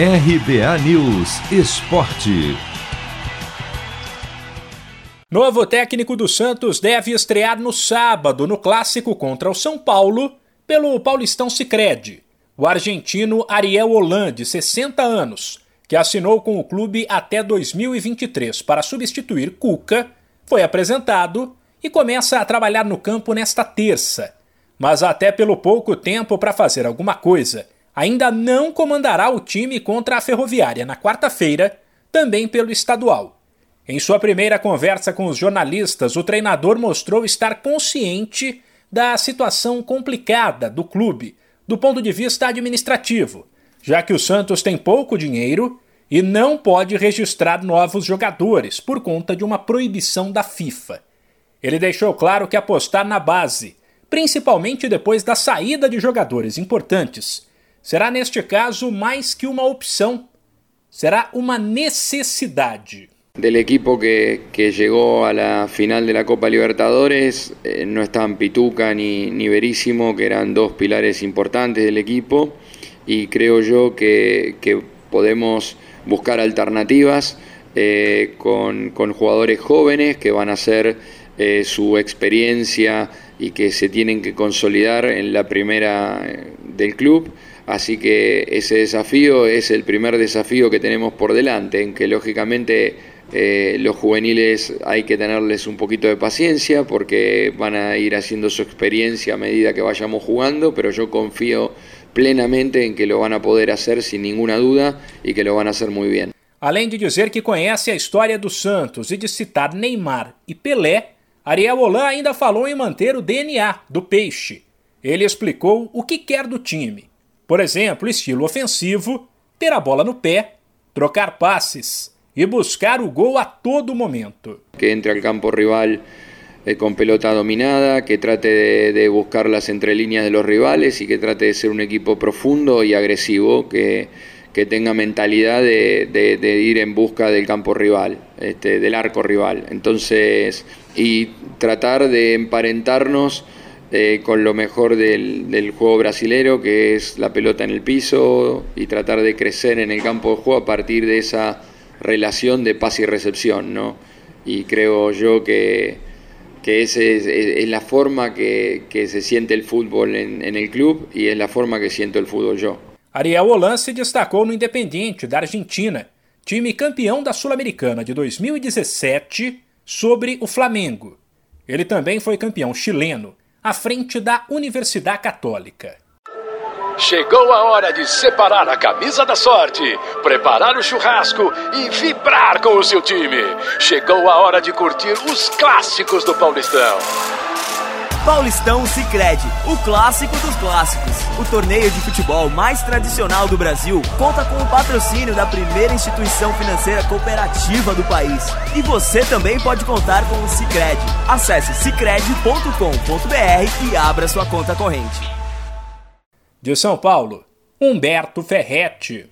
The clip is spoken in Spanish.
RBA News Esporte. Novo técnico do Santos deve estrear no sábado no clássico contra o São Paulo pelo Paulistão Sicredi. O argentino Ariel Hollande, 60 anos, que assinou com o clube até 2023 para substituir Cuca, foi apresentado e começa a trabalhar no campo nesta terça. Mas até pelo pouco tempo para fazer alguma coisa ainda não comandará o time contra a Ferroviária na quarta-feira, também pelo estadual. Em sua primeira conversa com os jornalistas, o treinador mostrou estar consciente da situação complicada do clube, do ponto de vista administrativo, já que o Santos tem pouco dinheiro e não pode registrar novos jogadores por conta de uma proibição da FIFA. Ele deixou claro que apostar na base, principalmente depois da saída de jogadores importantes, será neste caso más que una opción, será una necesidad. Del equipo que, llegó a la final de la Copa Libertadores, eh, no estaban Pituca ni, ni Verísimo, que eran dos pilares importantes del equipo, y creo yo que, podemos buscar alternativas eh, con, jugadores jóvenes que van a hacer eh, su experiencia y que se tienen que consolidar en la primera del club. Así que ese desafío es el primer desafío que tenemos por delante, en que lógicamente eh, los juveniles hay que tenerles un poquito de paciencia porque van a ir haciendo su experiencia a medida que vayamos jugando, pero yo confío plenamente en que lo van a poder hacer sin ninguna duda y que lo van a hacer muy bien. Além de dizer que conhece a história do Santos e de citar Neymar e Pelé, Ariel Holan ainda falou em manter o DNA do Peixe. Ele explicou o que quer do time Por ejemplo, estilo ofensivo, ter a bola no pé, trocar pases y buscar el gol a todo momento. Que entre al campo rival eh, con pelota dominada, que trate de, buscar las entrelíneas de los rivales y que trate de ser un equipo profundo y agresivo, que, que tenga mentalidad de, ir en busca del campo rival, este, del arco rival. Entonces, y tratar de emparentarnos eh, con lo mejor del, juego brasilero, que es la pelota en el piso y tratar de crecer en el campo de juego a partir de esa relación de pase y recepción, ¿no? Y creo yo que, que esa es, la forma que, se siente el fútbol en, el club y es la forma que siento el fútbol yo. Ariel Holan se destacou no Independiente da Argentina, time campeão da Sul-Americana de 2017 sobre o Flamengo. Ele também foi campeão chileno à frente da Universidade Católica. Chegou a hora de separar a camisa da sorte, preparar o churrasco e vibrar com o seu time. Chegou a hora de curtir os clássicos do Paulistão. Paulistão Sicredi, o clássico dos clássicos. O torneio de futebol mais tradicional do Brasil conta com o patrocínio da primeira instituição financeira cooperativa do país. E você também pode contar com o Sicredi. Acesse sicredi.com.br e abra sua conta corrente. De São Paulo, Humberto Ferretti.